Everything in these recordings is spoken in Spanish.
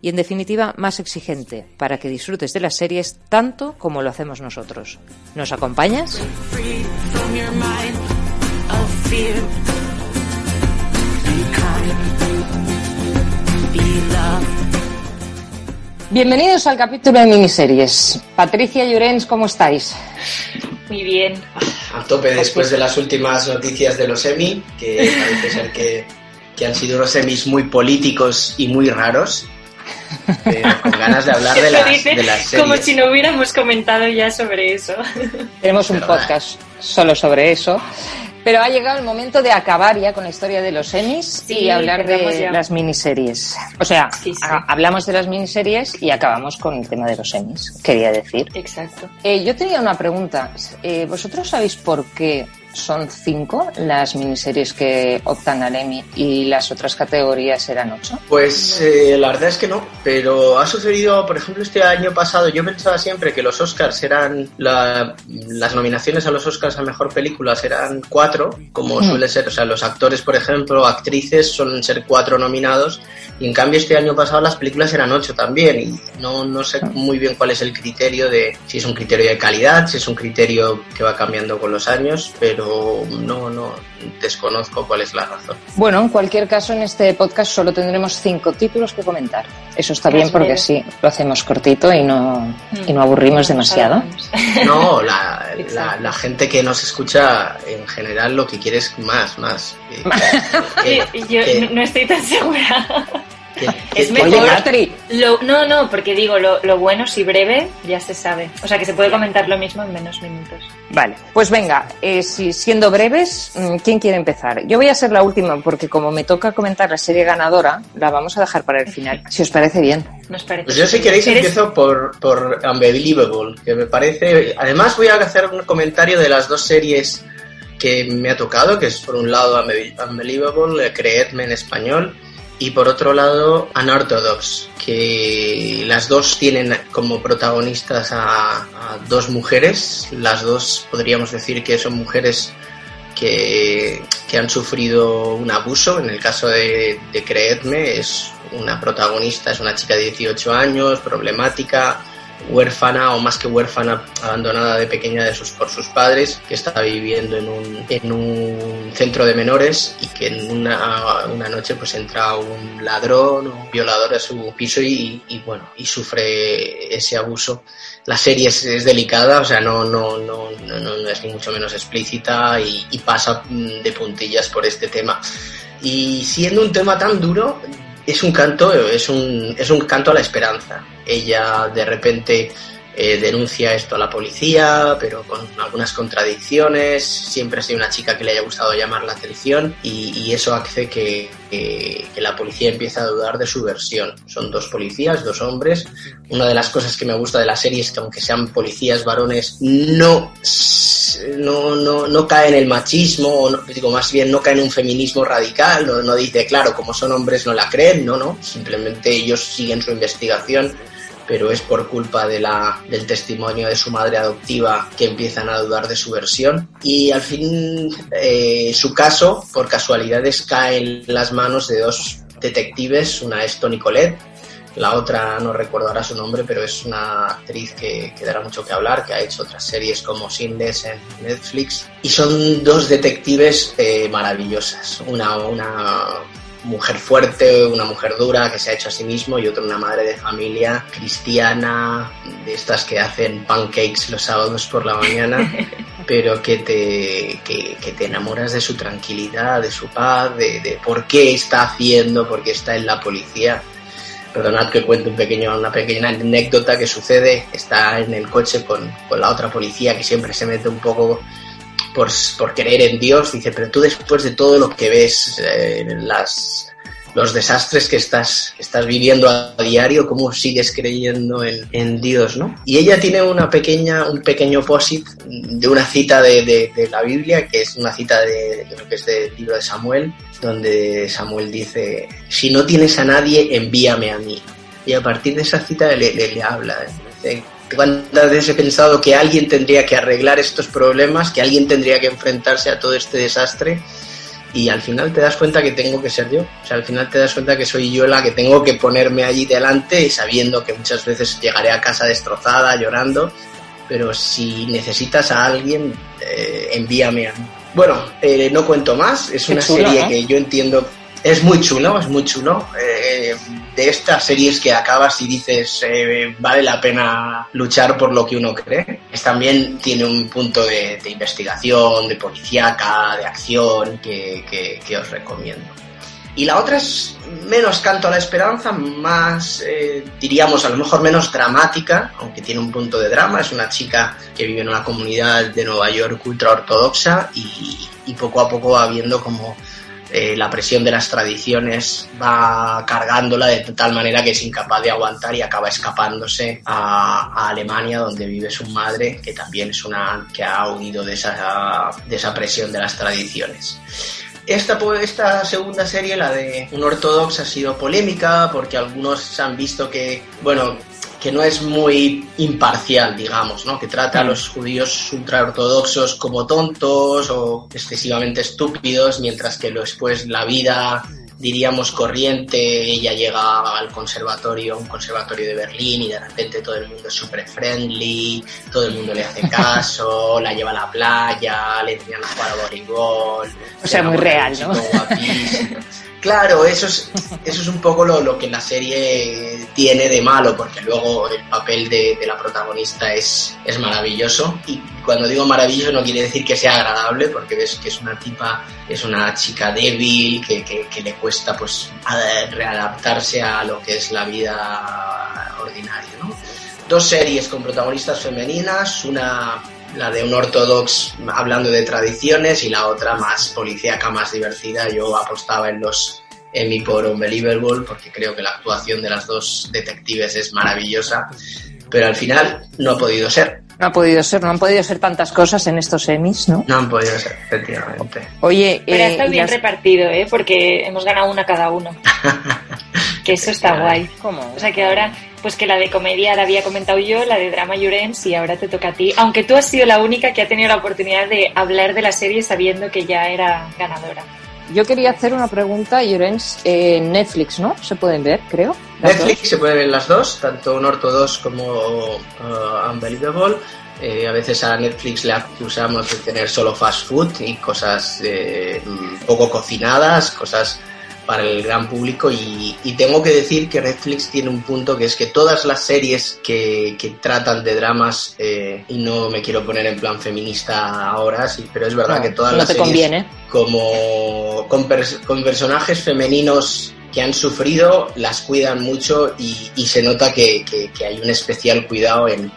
y en definitiva más exigente para que disfrutes de las series tanto como lo hacemos nosotros. ¿Nos acompañas? Bienvenidos al capítulo de miniseries. Patricia Llorens, ¿cómo estáis? Muy bien. A tope después de las últimas noticias de los Emmy, que parece ser que, que han sido unos Emmys muy políticos y muy raros. Pero con ganas de hablar de las, dice de las series. como si no hubiéramos comentado ya sobre eso. Tenemos un podcast solo sobre eso. Pero ha llegado el momento de acabar ya con la historia de los Emmys Sí, y hablar de ya. las miniseries. O sea, Sí, sí. ha- hablamos de las miniseries y acabamos con el tema de los Emmys, quería decir. Exacto. Eh, yo tenía una pregunta. Eh, ¿Vosotros sabéis por qué son cinco las miniseries que optan al Emmy y las otras categorías eran ocho? Pues eh, la verdad es que no, pero ha sucedido, por ejemplo, este año pasado, yo pensaba siempre que los Oscars eran, la- las nominaciones a los Oscars a Mejor Películas eran cuatro, como suele ser, o sea, los actores, por ejemplo, actrices suelen ser cuatro nominados, y en cambio este año pasado las películas eran ocho también, y no, no sé muy bien cuál es el criterio de, si es un criterio de calidad, si es un criterio que va cambiando con los años, pero no, no, desconozco cuál es la razón. Bueno, en cualquier caso, en este podcast solo tendremos cinco títulos que comentar. Eso está bien porque así lo hacemos cortito y no, y no aburrimos demasiado. No, la, la, gente que nos escucha en general lo que quiere es más, más. Que- que- Yo que- no estoy tan segura. Es mejor. Oye, Patri, Lo, no, no, porque digo, lo, lo bueno si breve ya se sabe. O sea que se puede comentar lo mismo en menos minutos. Vale, pues venga, eh, si, siendo breves, mm, ¿quién quiere empezar? Yo voy a ser la última porque como me toca comentar la serie ganadora, la vamos a dejar para el final, si os parece bien. Nos parece. Pues yo si queréis ¿Eres- empiezo por, por Unbelievable, que me parece... Además voy a hacer un comentario de las dos series que me ha tocado, que es por un lado Unbe- Unbelievable, eh, Creedme en español, y por otro lado Unorthodox, que las dos tienen como protagonistas a, dos mujeres, las dos podríamos decir que son mujeres que, que han sufrido un abuso. En el caso de, de Creedme, es una protagonista, es una chica de 18 años, problemática, huérfana o más que huérfana, abandonada de pequeña de sus, por sus padres, que está viviendo en un, en un centro de menores y que en una, una noche pues entra un ladrón un violador a su piso y, bueno, y sufre ese abuso. La serie es, delicada, o sea, no, no, no, no, es ni mucho menos explícita y, y pasa mm, de puntillas por este tema. Y siendo un tema tan duro, es un canto, es un, es un canto a la esperanza. Ella de repente eh, denuncia esto a la policía, pero con algunas contradicciones. Siempre ha sido una chica que le haya gustado llamar la atención y, eso hace que, la policía empiece a dudar de su versión. Son dos policías, dos hombres. Una de las cosas que me gusta de la serie es que aunque sean policías varones, no, no, no, no cae en el machismo, o digo más bien no cae en un feminismo radical, no, no dice, claro, como son hombres no la creen, no, no, simplemente ellos siguen su investigación pero es por culpa de la, del testimonio de su madre adoptiva que empiezan a dudar de su versión. Y al fin eh, su caso, por casualidades, cae en las manos de dos detectives, una es Toni Collette, la otra no recuerdo ahora su nombre, pero es una actriz que, que dará mucho que hablar, que ha hecho otras series como Sinless en Netflix. Y son dos detectives eh, maravillosas. Una, una mujer fuerte, una mujer dura que se ha hecho a sí mismo y otra una madre de familia cristiana, de estas que hacen pancakes los sábados por la mañana, pero que te, que, que te enamoras de su tranquilidad, de su paz, de, de por qué está haciendo, por qué está en la policía. Perdonad que cuente un pequeño, una pequeña anécdota que sucede. Está en el coche con, con la otra policía que siempre se mete un poco por, por querer en Dios. Dice, pero tú después de todo lo que ves, eh, las, los desastres que estás, estás viviendo a diario, cómo sigues creyendo en, Dios, ¿no? Y ella tiene una pequeña, un pequeño posit de una cita de, la Biblia, que es una cita de, creo que es del libro de Samuel, donde Samuel dice, si no tienes a nadie, envíame a mí. Y a partir de esa cita le, le, habla. ¿Cuántas veces he pensado que alguien tendría que arreglar estos problemas, que alguien tendría que enfrentarse a todo este desastre? Y al final te das cuenta que tengo que ser yo. O sea, al final te das cuenta que soy yo la que tengo que ponerme allí delante, sabiendo que muchas veces llegaré a casa destrozada, llorando. Pero si necesitas a alguien, eh, envíame a mí. Bueno, eh, no cuento más. Es una serie que yo entiendo es muy chulo, es muy chulo. De estas series que acabas y dices eh, vale la pena luchar por lo que uno cree. Es, también tiene un punto de, investigación, de policíaca, de acción que, os recomiendo. Y la otra es menos canto a la esperanza, más, eh, diríamos, a lo mejor menos dramática, aunque tiene un punto de drama. Es una chica que vive en una comunidad de Nueva York ultra ortodoxa y, y poco a poco va viendo como eh, la presión de las tradiciones va cargándola de tal manera que es incapaz de aguantar y acaba escapándose a, Alemania donde vive su madre que también es una que ha huido de esa, de esa presión de las tradiciones. Esta, esta segunda serie, la de un ortodoxo, ha sido polémica porque algunos han visto que, bueno, que no es muy imparcial, digamos, ¿no? Que trata a los judíos ultraortodoxos como tontos o excesivamente estúpidos, mientras que después la vida, diríamos, corriente, ella llega al conservatorio, un conservatorio de Berlín y de repente todo el mundo es súper friendly, todo el mundo le hace caso, la lleva a la playa, le enseñan a jugar a voleibol. O sea, muy real, ¿no? Claro, eso es, eso es un poco lo, que la serie tiene de malo, porque luego el papel de, la protagonista es, es maravilloso. Y cuando digo maravilloso no quiere decir que sea agradable, porque ves que es una tipa, es una chica débil, que, que le cuesta pues readaptarse a lo que es la vida ordinaria. ¿no? Dos series con protagonistas femeninas, una la de un ortodox hablando de tradiciones y la otra más policíaca, más divertida. Yo apostaba en los Emmy por Unbelievable porque creo que la actuación de las dos detectives es maravillosa, pero al final no ha podido ser. No ha podido ser, no han podido ser tantas cosas en estos Emmys, ¿no? No han podido ser, efectivamente. Oye, pero está eh, bien repartido, ¿eh? Porque hemos ganado una cada uno. que eso está guay. ¿Cómo? O sea que ahora pues que la de comedia la había comentado yo, la de drama Llorens y ahora te toca a ti. Aunque tú has sido la única que ha tenido la oportunidad de hablar de la serie sabiendo que ya era ganadora. Yo quería hacer una pregunta, Llorens, en Netflix, ¿no? Se pueden ver, creo. Netflix se pueden ver las dos, tanto un 2 como uh, Unbelievable. Eh, a veces a Netflix le acusamos de tener solo fast food y cosas eh, poco cocinadas, cosas para el gran público y, tengo que decir que Netflix tiene un punto que es que todas las series que, tratan de dramas eh, y no me quiero poner en plan feminista ahora sí pero es verdad que todas las te series conviene. como con, con personajes femeninos que han sufrido las cuidan mucho y, se nota que, hay un especial cuidado en,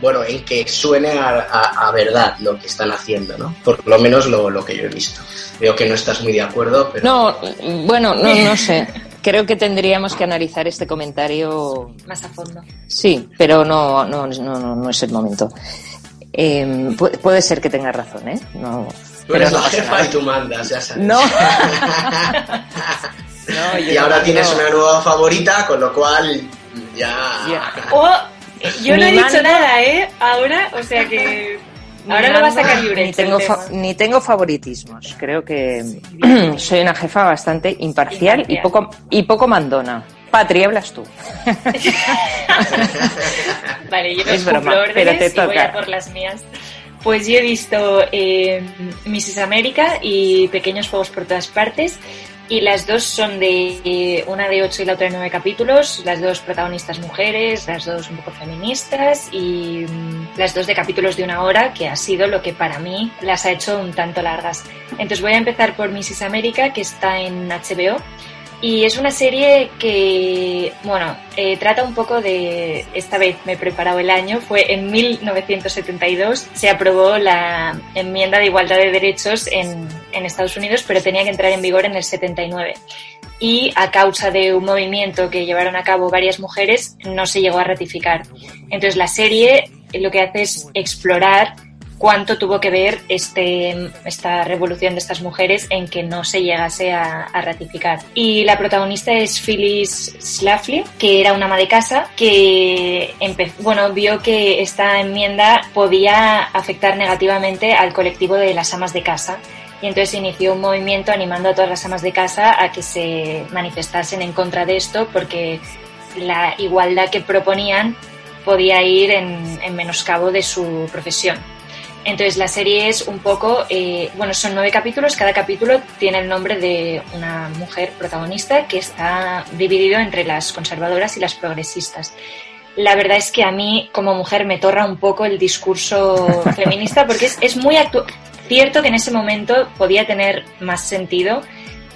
bueno en que suene a, verdad lo que están haciendo no por lo menos lo, lo, que yo he visto. Veo que no estás muy de acuerdo pero no bueno no no sé. Creo que tendríamos que analizar este comentario más a fondo. Sí pero no no no no, es el momento. Em, puede, ser que tengas razón eh no Tú eres la jefa y tú mandas, ya sabes. No. y ahora tienes una nueva favorita, con lo cual ya. Oh, yo no he dicho nada, ¿eh? Ahora, o sea que. Ahora lo va a sacar Ni tengo, ni tengo favoritismos. Creo que soy una jefa bastante imparcial, y poco y poco mandona. Patri, hablas tú. vale, yo no es broma, pero te toca. voy a por las mías. Pues yo he visto eh, Mrs. América y Pequeños Fuegos por todas partes. Y las dos son de una de ocho y la otra de nueve capítulos, las dos protagonistas mujeres, las dos un poco feministas y mm, las dos de capítulos de una hora, que ha sido lo que para mí las ha hecho un tanto largas. Entonces voy a empezar por Mrs. América, que está en HBO. Y es una serie que, bueno, eh, trata un poco de, esta vez me he preparado el año, fue en 1972, se aprobó la enmienda de igualdad de derechos en, en Estados Unidos, pero tenía que entrar en vigor en el 79 y a causa de un movimiento que llevaron a cabo varias mujeres no se llegó a ratificar. Entonces la serie lo que hace es explorar cuánto tuvo que ver este, esta revolución de estas mujeres en que no se llegase a, ratificar. Y la protagonista es Phyllis Schlafly, que era una ama de casa que bueno, vio que esta enmienda podía afectar negativamente al colectivo de las amas de casa y entonces inició un movimiento animando a todas las amas de casa a que se manifestasen en contra de esto porque la igualdad que proponían podía ir en, en menoscabo de su profesión. Entonces la serie es un poco, eh, bueno, son nueve capítulos, cada capítulo tiene el nombre de una mujer protagonista que está dividido entre las conservadoras y las progresistas. La verdad es que a mí como mujer me torra un poco el discurso feminista porque es, es muy cierto que en ese momento podía tener más sentido,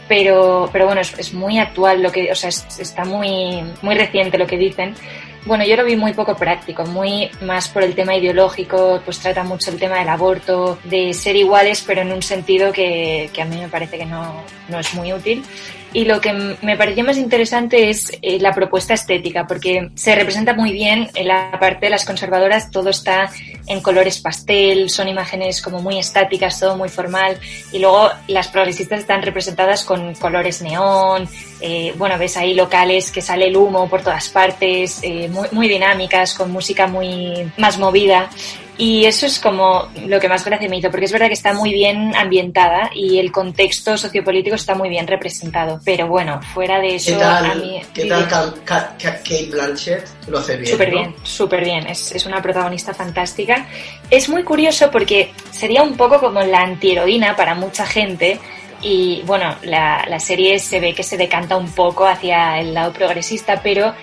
pero, pero bueno, es, es muy actual lo que, o sea, está muy, muy reciente lo que dicen. Bueno, yo lo vi muy poco práctico, muy más por el tema ideológico, pues trata mucho el tema del aborto, de ser iguales, pero en un sentido que, a mí me parece que no, no es muy útil. Y lo que me pareció más interesante es eh, la propuesta estética, porque se representa muy bien en la parte de las conservadoras, todo está en colores pastel, son imágenes como muy estáticas, todo muy formal, y luego las progresistas están representadas con colores neón, eh, bueno, ves ahí locales que sale el humo por todas partes, eh, muy, muy dinámicas, con música muy más movida. Y eso es como lo que más gracia me hizo, porque es verdad que está muy bien ambientada y el contexto sociopolítico está muy bien representado. Pero bueno, fuera de eso, ¿Qué tal, a mí. ¿qué tal Kate Blanchett? Lo hace bien. Súper bien, súper bien. Es, es, una protagonista fantástica. Es muy curioso porque sería un poco como la antiheroína para mucha gente. Y bueno, la, la serie se ve que se decanta un poco hacia el lado progresista, pero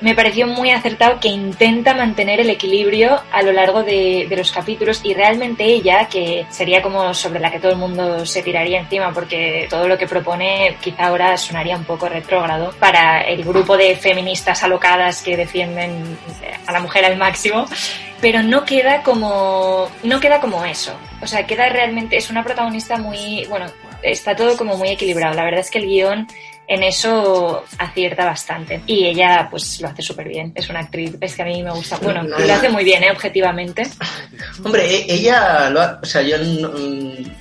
me pareció muy acertado que intenta mantener el equilibrio a lo largo de, los capítulos y realmente ella, que sería como sobre la que todo el mundo se tiraría encima porque todo lo que propone quizá ahora sonaría un poco retrógrado para el grupo de feministas alocadas que defienden a la mujer al máximo, pero no queda como no queda como eso. O sea, queda realmente es una protagonista muy, bueno, está todo como muy equilibrado. La verdad es que el guion en eso acierta bastante. Y ella, pues, lo hace súper bien. Es una actriz, es que a mí me gusta. Bueno, lo hace muy bien, ¿eh? Objetivamente. Hombre, e-, ella, lo o sea, yo,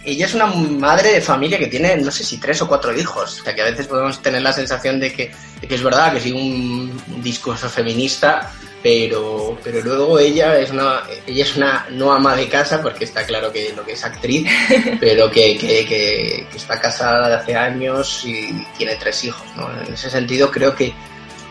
ella es una madre de familia que tiene, no sé si tres o cuatro hijos. O sea, que a veces podemos tener la sensación de que, de que es verdad que sigue un discurso feminista, pero, pero luego ella es una ella es una no ama de casa porque está claro que lo que es actriz pero que, que, que, está casada de hace años y tiene tres hijos ¿no? en ese sentido creo que,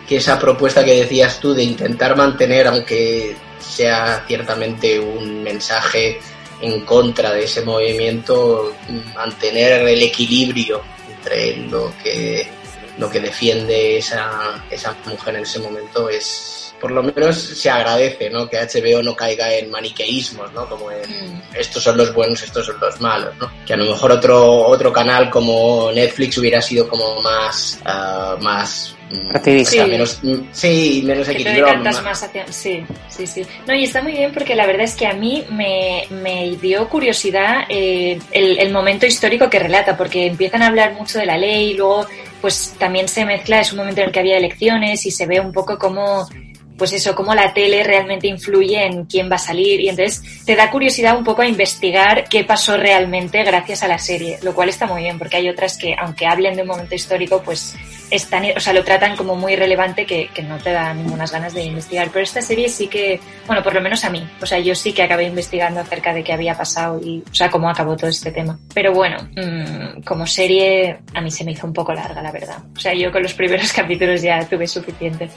que esa propuesta que decías tú de intentar mantener aunque sea ciertamente un mensaje en contra de ese movimiento mantener el equilibrio entre lo que lo que defiende esa, esa mujer en ese momento es por lo menos se agradece, ¿no? Que HBO no caiga en maniqueísmos, ¿no? Como en mm. estos son los buenos, estos son los malos, ¿no? Que a lo mejor otro, otro canal como Netflix hubiera sido como más, uh, más mm, sí. menos, mm, sí, menos equilibrado. Más, más hacia, sí, sí, sí. No, y está muy bien porque la verdad es que a mí me, me dio curiosidad eh, el, el momento histórico que relata, porque empiezan a hablar mucho de la ley, y luego pues también se mezcla, es un momento en el que había elecciones y se ve un poco cómo pues eso, cómo la tele realmente influye en quién va a salir. Y entonces te da curiosidad un poco a investigar qué pasó realmente gracias a la serie, lo cual está muy bien porque hay otras que aunque hablen de un momento histórico pues están, o sea, lo tratan como muy relevante que, que no te da ninguna ganas de investigar, pero esta serie sí que, bueno, por lo menos a mí, o sea, yo sí que acabé investigando acerca de qué había pasado y, o sea, cómo acabó todo este tema. Pero bueno, mmm, como serie a mí se me hizo un poco larga, la verdad. O sea, yo con los primeros capítulos ya tuve suficiente.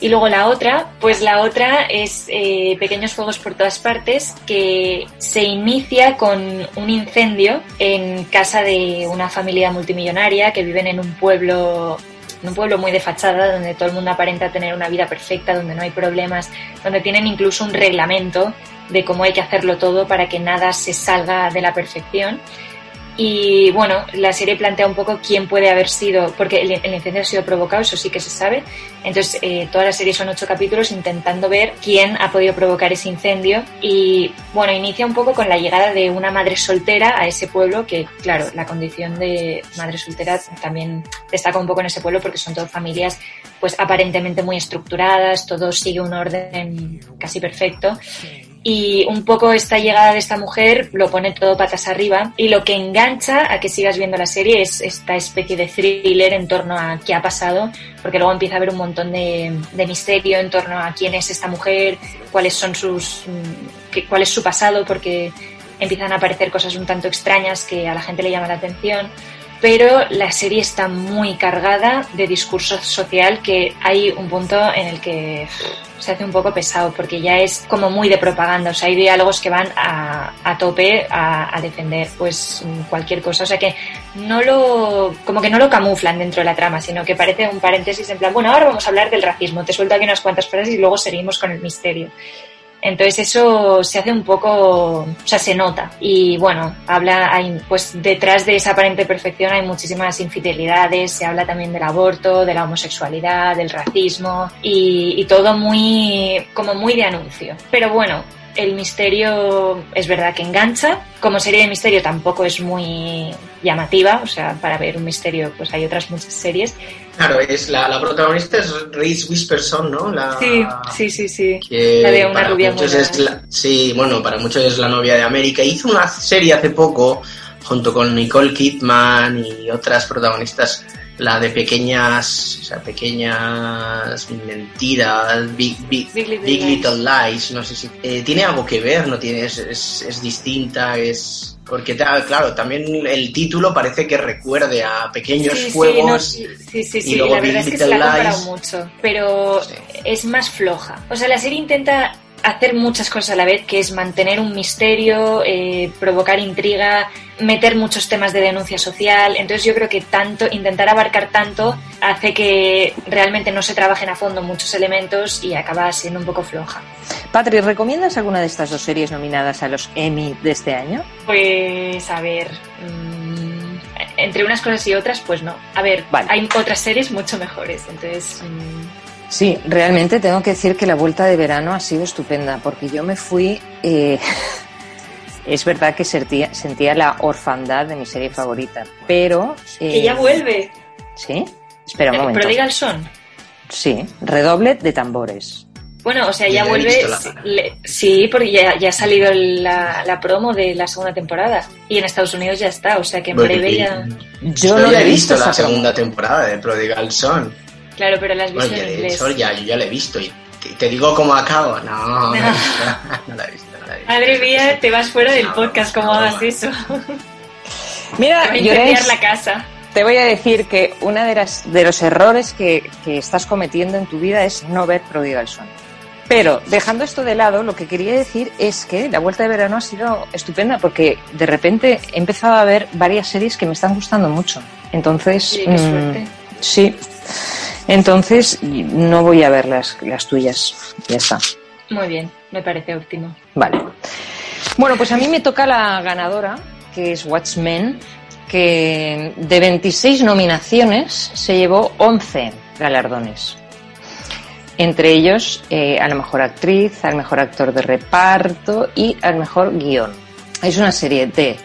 Y luego la otra, pues la otra es eh, Pequeños Fuegos por todas partes, que se inicia con un incendio en casa de una familia multimillonaria que viven en un pueblo en un pueblo muy de fachada, donde todo el mundo aparenta tener una vida perfecta, donde no hay problemas, donde tienen incluso un reglamento de cómo hay que hacerlo todo para que nada se salga de la perfección. Y bueno, la serie plantea un poco quién puede haber sido, porque el, incendio ha sido provocado, eso sí que se sabe. Entonces, eh, toda la serie son ocho capítulos intentando ver quién ha podido provocar ese incendio. Y bueno, inicia un poco con la llegada de una madre soltera a ese pueblo, que claro, la condición de madre soltera también destaca un poco en ese pueblo porque son todas familias pues aparentemente muy estructuradas, todo sigue un orden casi perfecto y un poco esta llegada de esta mujer lo pone todo patas arriba y lo que engancha a que sigas viendo la serie es esta especie de thriller en torno a qué ha pasado, porque luego empieza a haber un montón de, misterio en torno a quién es esta mujer, cuáles son sus, mm, cuál es su pasado, porque empiezan a aparecer cosas un tanto extrañas que a la gente le llama la atención pero la serie está muy cargada de discurso social que hay un punto en el que se hace un poco pesado porque ya es como muy de propaganda, o sea, hay diálogos que van a, a tope a, defender pues cualquier cosa, o sea que no lo, como que no lo camuflan dentro de la trama, sino que parece un paréntesis en plan, bueno, ahora vamos a hablar del racismo, te suelto aquí unas cuantas frases y luego seguimos con el misterio. Entonces eso se hace un poco, o sea, se nota. Y bueno, habla, hay, pues detrás de esa aparente perfección hay muchísimas infidelidades, se habla también del aborto, de la homosexualidad, del racismo y, y todo muy, como muy de anuncio. Pero bueno, el misterio es verdad que engancha. Como serie de misterio tampoco es muy llamativa, o sea, para ver un misterio pues hay otras muchas series. Claro, es la, la protagonista es Reese Whisperson, ¿no? La, sí, sí, sí, sí. la de una rubia Sí, bueno, para muchos es la novia de América. Hizo una serie hace poco junto con Nicole Kidman y otras protagonistas la de pequeñas, o sea, pequeñas mentiras, big, big, little, lies, no sé si eh, tiene algo que ver, no tiene, es, es, distinta, es porque claro, también el título parece que recuerde a pequeños juegos. Sí, sí, sí, sí, la verdad es que se la ha comparado mucho, pero es más floja. O sea, la serie intenta hacer muchas cosas a la vez, que es mantener un misterio, eh, provocar intriga, meter muchos temas de denuncia social. Entonces yo creo que tanto, intentar abarcar tanto hace que realmente no se trabajen a fondo muchos elementos y acaba siendo un poco floja. Patri, ¿recomiendas alguna de estas dos series nominadas a los Emmy de este año? Pues a ver. Mm, entre unas cosas y otras, pues no. A ver, hay otras series mucho mejores. Entonces. Mm, Sí, realmente tengo que decir que la vuelta de verano ha sido estupenda, porque yo me fui. Eh, es verdad que sentía, sentía, la orfandad de mi serie favorita, pero. Eh, que ya vuelve. ¿Sí? Espera un eh, momento. Pero el son. Sí, redoble de tambores. Bueno, o sea, ya vuelve. sí, porque ya, ha salido la, promo de la segunda temporada. Y en Estados Unidos ya está, o sea que en breve ya. Yo no he visto la segunda temporada de Prodigal Son. Claro, pero las visto en inglés. ya, yo ya la he visto y te, digo cómo acabo. No, no, la he visto. No la he visto, Madre mía, te vas fuera del podcast, ¿cómo hagas eso? Mira, yo la casa. Te voy a decir que uno de, las, de los errores que, que, estás cometiendo en tu vida es no ver Prodigal Son. Pero dejando esto de lado, lo que quería decir es que la vuelta de verano ha sido estupenda porque de repente he empezado a ver varias series que me están gustando mucho. Entonces, sí, qué suerte. Mm, sí. Entonces, no voy a ver las, las tuyas. Ya está. Muy bien, me parece óptimo. Vale. Bueno, pues a mí me toca la ganadora, que es Watchmen, que de 26 nominaciones se llevó 11 galardones. Entre ellos eh, a la mejor actriz, al mejor actor de reparto y al mejor guion. Es una serie de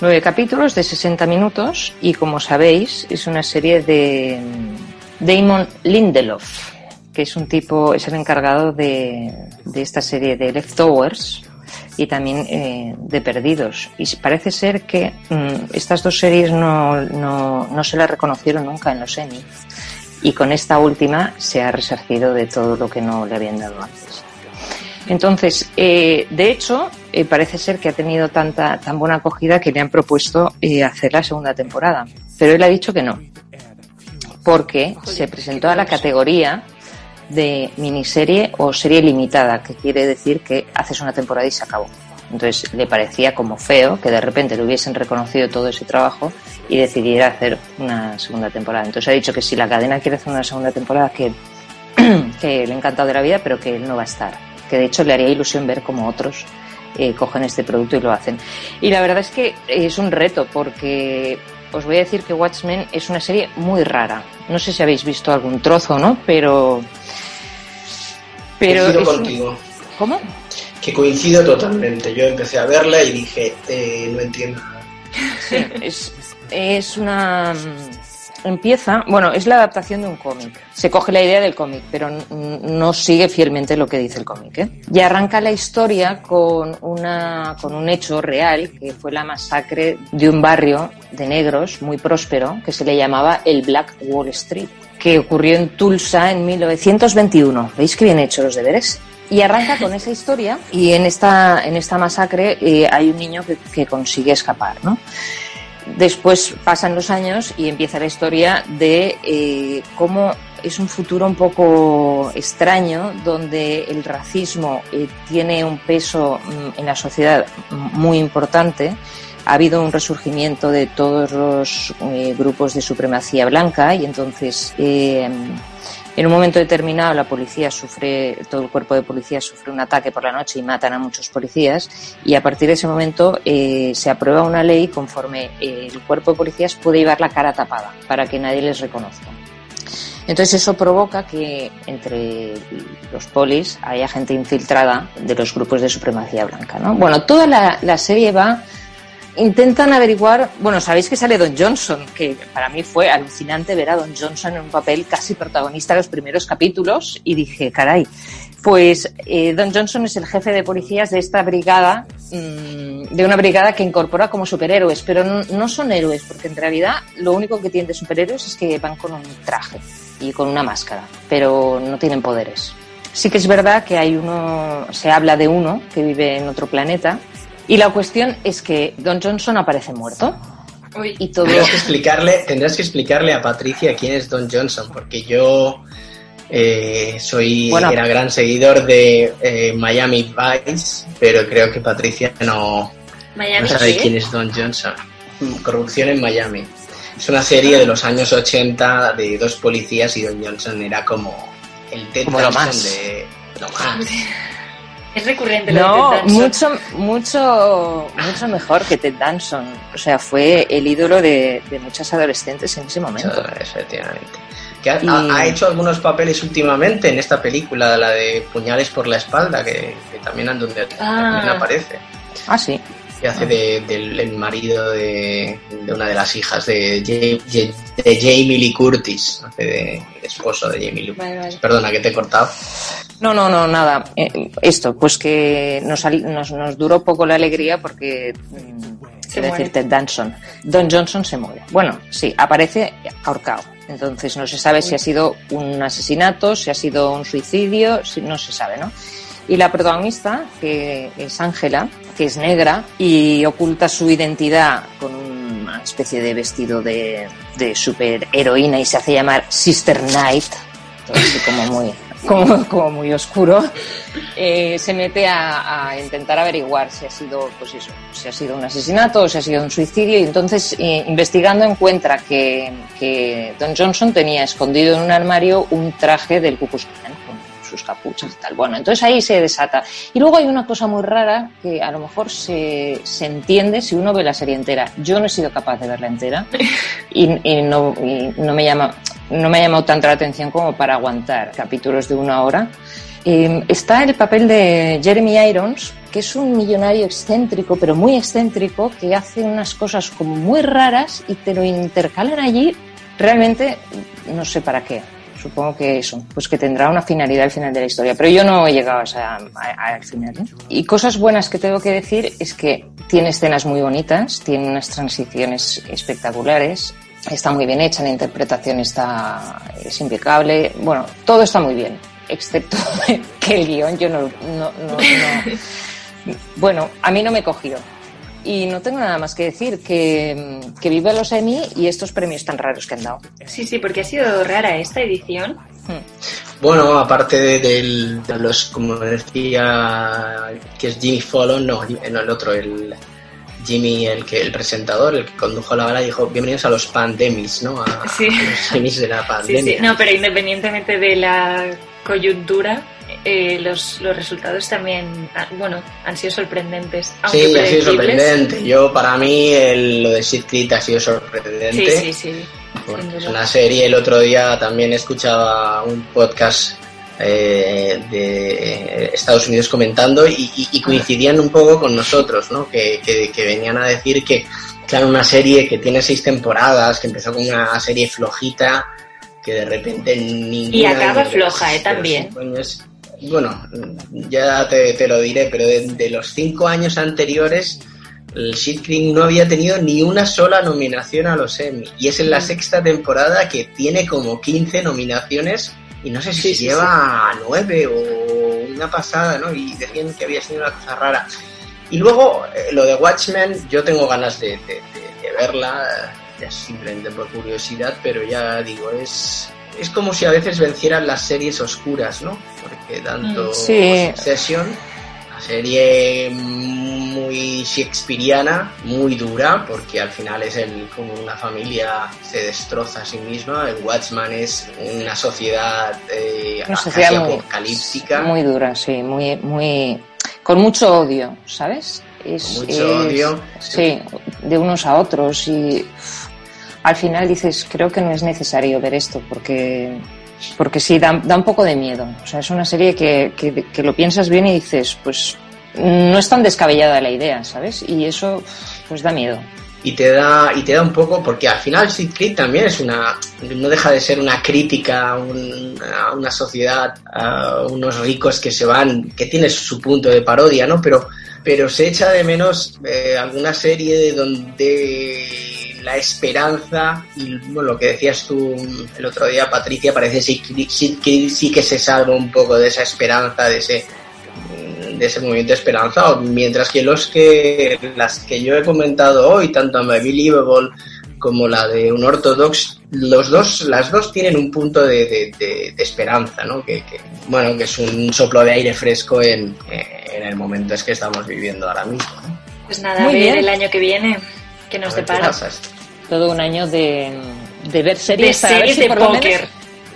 nueve capítulos de 60 minutos y como sabéis es una serie de Damon Lindelof, que es un tipo, es el encargado de, esta serie de Leftovers y también eh, de Perdidos. Y parece ser que mm, estas dos series no, no, se las reconocieron nunca en los Emmy. Y con esta última se ha resarcido de todo lo que no le habían dado antes. Entonces, eh, de hecho, eh, parece ser que ha tenido tanta tan buena acogida que le han propuesto hacer la segunda temporada. Pero él ha dicho que no, porque se presentó a la categoría de miniserie o serie limitada, que quiere decir que haces una temporada y se acabó. Entonces le parecía como feo que de repente le hubiesen reconocido todo ese trabajo y decidiera hacer una segunda temporada. Entonces ha dicho que si la cadena quiere hacer una segunda temporada, que, que le ha encantado de la vida, pero que él no va a estar. Que de hecho le haría ilusión ver como otros eh, cogen este producto y lo hacen. Y la verdad es que es un reto porque os voy a decir que Watchmen es una serie muy rara. No sé si habéis visto algún trozo, ¿no? Pero... Pero... contigo. ¿Cómo? Que coincido totalmente. Yo empecé a verla y dije, eh, no entiendo nada. Sí, es, es una empieza, bueno, es la adaptación de un cómic. Se coge la idea del cómic, pero no sigue fielmente lo que dice el cómic. ¿eh? Y arranca la historia con, una, con un hecho real, que fue la masacre de un barrio de negros muy próspero, que se le llamaba el Black Wall Street, que ocurrió en Tulsa en 1921. ¿Veis que bien hecho los deberes? Y arranca con esa historia y en esta, en esta masacre eh, hay un niño que, que consigue escapar, ¿no? Después pasan los años y empieza la historia de eh, cómo es un futuro un poco extraño donde el racismo eh, tiene un peso mm, en la sociedad muy importante. Ha habido un resurgimiento de todos los eh, grupos de supremacía blanca y entonces en un momento determinado la policía sufre, todo el cuerpo de policía sufre un ataque por la noche y matan a muchos policías y a partir de ese momento eh, se aprueba una ley conforme el cuerpo de policías puede llevar la cara tapada para que nadie les reconozca. Entonces eso provoca que entre los polis haya gente infiltrada de los grupos de supremacía blanca. ¿no? Bueno, toda la serie va intentan averiguar, bueno, sabéis que sale Don Johnson, que para mí fue alucinante ver a Don Johnson en un papel casi protagonista de los primeros capítulos y dije, caray, pues eh, Don Johnson es el jefe de policías de esta brigada, mmm, de una brigada que incorpora como superhéroes, pero no, no, son héroes, porque en realidad lo único que tienen de superhéroes es que van con un traje y con una máscara, pero no tienen poderes. Sí que es verdad que hay uno, se habla de uno que vive en otro planeta, y la cuestión es que Don Johnson aparece muerto. Y todo... tendrás, que explicarle, tendrás que explicarle a Patricia quién es Don Johnson, porque yo eh, soy era gran seguidor de eh, Miami Vice, pero creo que Patricia no, no sabe quién es Don Johnson. Corrupción en Miami. Es una serie de los años 80 de dos policías y Don Johnson era como el Ted Johnson de lo más. Es recurrente no, mucho, mucho, mucho mejor que Ted Danson. O sea, fue el ídolo de, muchas adolescentes en ese momento. Efectivamente. Que ha, hecho algunos papeles últimamente en esta película, la de Puñales por la espalda, que, también, donde, ah. también aparece. Ah, sí que hace de, del marido de, una de las hijas de, de, Jamie Lee Curtis, hace de, esposo de Jamie Lee Curtis. Perdona que te he cortado. No, no, no, nada. Eh, esto, pues que nos, nos, nos, duró poco la alegría porque, mm, decir, Ted Danson. Don Johnson se muere. Bueno, sí, aparece ahorcado. Entonces no se sabe si ha sido un asesinato, si ha sido un suicidio, si, no se sabe, ¿no? Y la protagonista, que es Ángela, que es negra y oculta su identidad con una especie de vestido de, de superheroína y se hace llamar Sister Knight, así como muy, como, como muy oscuro, eh, se mete a, intentar averiguar si ha sido, pues eso, si ha sido un asesinato o si ha sido un suicidio. Y entonces eh, investigando encuentra que, que Don Johnson tenía escondido en un armario un traje del Ku sus capuchas y tal. Bueno, entonces ahí se desata. Y luego hay una cosa muy rara que a lo mejor se, se entiende si uno ve la serie entera. Yo no he sido capaz de verla entera y, no, no, me llama, no me ha llamado tanto la atención como para aguantar capítulos de una hora. Eh, está el papel de Jeremy Irons, que es un millonario excéntrico, pero muy excéntrico, que hace unas cosas como muy raras y te lo intercalan allí. Realmente no sé para qué supongo que eso, pues que tendrá una finalidad al final de la historia. Pero yo no he llegado al final. ¿eh? Y cosas buenas que tengo que decir es que tiene escenas muy bonitas, tiene unas transiciones espectaculares, está muy bien hecha, la interpretación está es impecable, bueno, todo está muy bien, excepto que el guion yo no, no, no, no bueno, a mí no me cogió. Y no tengo nada más que decir, que, que vive los Emmy y estos premios tan raros que han dado. Sí, sí, porque ha sido rara esta edición. Hmm. Bueno, aparte de, los, como decía, que es Jimmy Fallon, no, no el otro, el Jimmy, el que el presentador, el que condujo la bala, dijo bienvenidos a los pandemis, ¿no? sí. los Emmys de la pandemia. Sí, sí, no, pero independientemente de la coyuntura, eh, los, los resultados también, ah, bueno, han sido sorprendentes. Sí, ha sido sorprendente. Yo, para mí, lo de Sid Creed ha sido sorprendente. Sí, sí, sí. es una serie, el otro día también escuchaba un podcast eh, de Estados Unidos comentando y, coincidían un poco con nosotros, ¿no? Que, que, venían a decir que, claro, una serie que tiene seis temporadas, que empezó con una serie flojita, que de repente ninguna... Y acaba floja, ¿eh? También. Bueno, ya te, lo diré, pero de, los cinco años anteriores el Shit no había tenido ni una sola nominación a los Emmy. Y es en la mm. sexta temporada que tiene como 15 nominaciones y no sé si se lleva a nueve o una pasada, ¿no? Y decían que había sido una cosa rara. Y luego, eh, lo de Watchmen, yo tengo ganas de, verla, ya simplemente por curiosidad, pero ya digo, es, es como si a veces vencieran las series oscuras, ¿no? Porque tanto mm, sí. Session serie muy shakespeariana, muy dura, porque al final es el como una familia se destroza a sí misma. El Watchman es una sociedad, eh, apocalíptica. Muy dura, sí, muy, muy con mucho odio, ¿sabes? Es, mucho odio. Sí, de unos a otros y al final dices, creo que no es necesario ver esto porque porque sí, da, da, un poco de miedo. O sea, es una serie que, que, lo piensas bien y dices, pues no es tan descabellada la idea, ¿sabes? Y eso, pues da miedo. Y te da, y te da un poco, porque al final Sid Creed también es una, no deja de ser una crítica a, una sociedad, a unos ricos que se van, que tiene su punto de parodia, ¿no? Pero, pero se echa de menos eh, alguna serie de donde la esperanza y bueno, lo que decías tú el otro día, Patricia, parece que sí, sí, que se salva un poco de esa esperanza, de ese de ese movimiento esperanza, mientras que los que las que yo he comentado hoy, tanto Unbelievable como la de un ortodox, los dos, las dos tienen un punto de, esperanza, ¿no? Que, bueno, que es un soplo de aire fresco en, en el momento es que estamos viviendo ahora mismo. Pues nada, Muy bien. el año que viene que nos depara. Todo un año de, de ver series, de series de póker.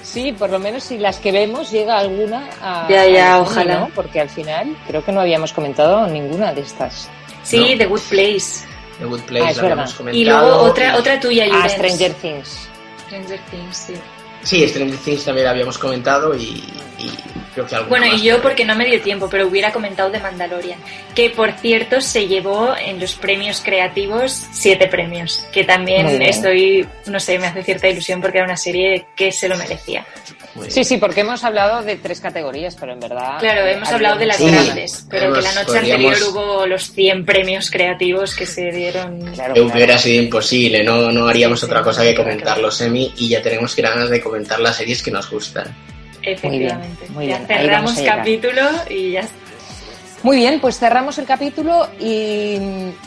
Sí, por lo menos si las que vemos llega alguna a. Ya, ya, ojalá. Porque al final creo que no habíamos comentado ninguna de estas. Sí, The Good Place. The Good Place, ah, habíamos comentado. Y luego otra, otra tuya, Ah, Stranger Things. Stranger Things, sí. Sí, Stranger Things también la habíamos comentado y, creo que Bueno, y yo porque no me dio tiempo, pero hubiera comentado de Mandalorian, que por cierto se llevó en los premios creativos siete premios, que también estoy, no sé, me hace cierta ilusión porque era una serie que se lo merecía. Sí, sí, porque hemos hablado de tres categorías, pero en verdad... Claro, hemos hablado de las grandes, pero que la noche anterior hubo los 100 premios creativos que se dieron... Claro, que hubiera sido imposible, no, no haríamos otra cosa que comentar los semi y ya tenemos que ganas de comentar las series que nos gustan. Efectivamente. Muy bien, ya cerramos capítulo y ya muy bien, pues cerramos el capítulo y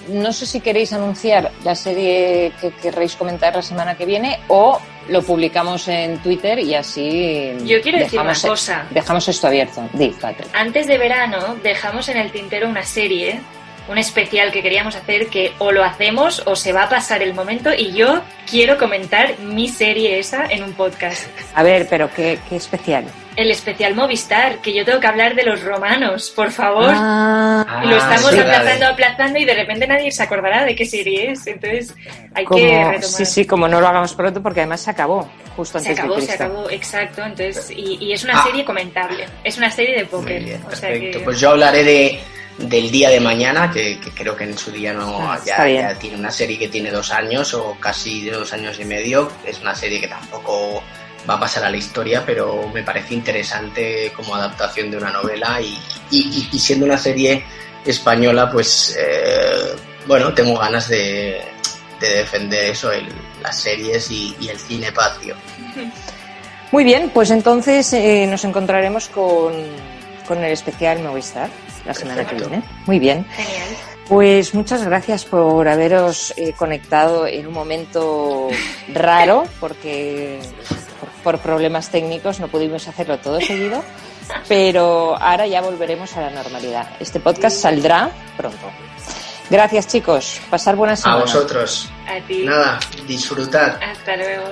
no sé si queréis anunciar la serie que querréis comentar la semana que viene o lo publicamos en Twitter y así. Yo quiero decir una cosa. Dejamos esto abierto. Antes de verano dejamos en el tintero una serie un especial que queríamos hacer que o lo hacemos o se va a pasar el momento y yo quiero comentar mi serie esa en un podcast. A ver, pero ¿qué, qué especial? El especial Movistar, que yo tengo que hablar de los romanos, por favor. Ah, y lo estamos aplazando, aplazando y de repente nadie se acordará de qué serie es. Entonces hay que retomar. Sí, sí, como no lo hagamos pronto porque además se acabó justo antes Se acabó, se acabó, exacto. Entonces, y, es una ah. serie comentable. Es una serie de póker. perfecto. Pues yo hablaré de del día de mañana, que, creo que en su día no ah, ya, tiene una serie que tiene dos años o casi dos años y medio. Es una serie que tampoco va a pasar a la historia, pero me parece interesante como adaptación de una novela y, siendo una serie española, pues eh, bueno, tengo ganas de, defender eso, las series y, el cine patrio. Muy bien, pues entonces eh, nos encontraremos con, con el especial Movistar la semana que viene. Muy bien. Genial. Pues muchas gracias por haberos eh, conectado en un momento raro, porque por, problemas técnicos no pudimos hacerlo todo seguido, pero ahora ya volveremos a la normalidad. Este podcast saldrá pronto. Gracias chicos, pasar buenas semanas. A vosotros. A ti. Nada, disfrutar. Hasta luego.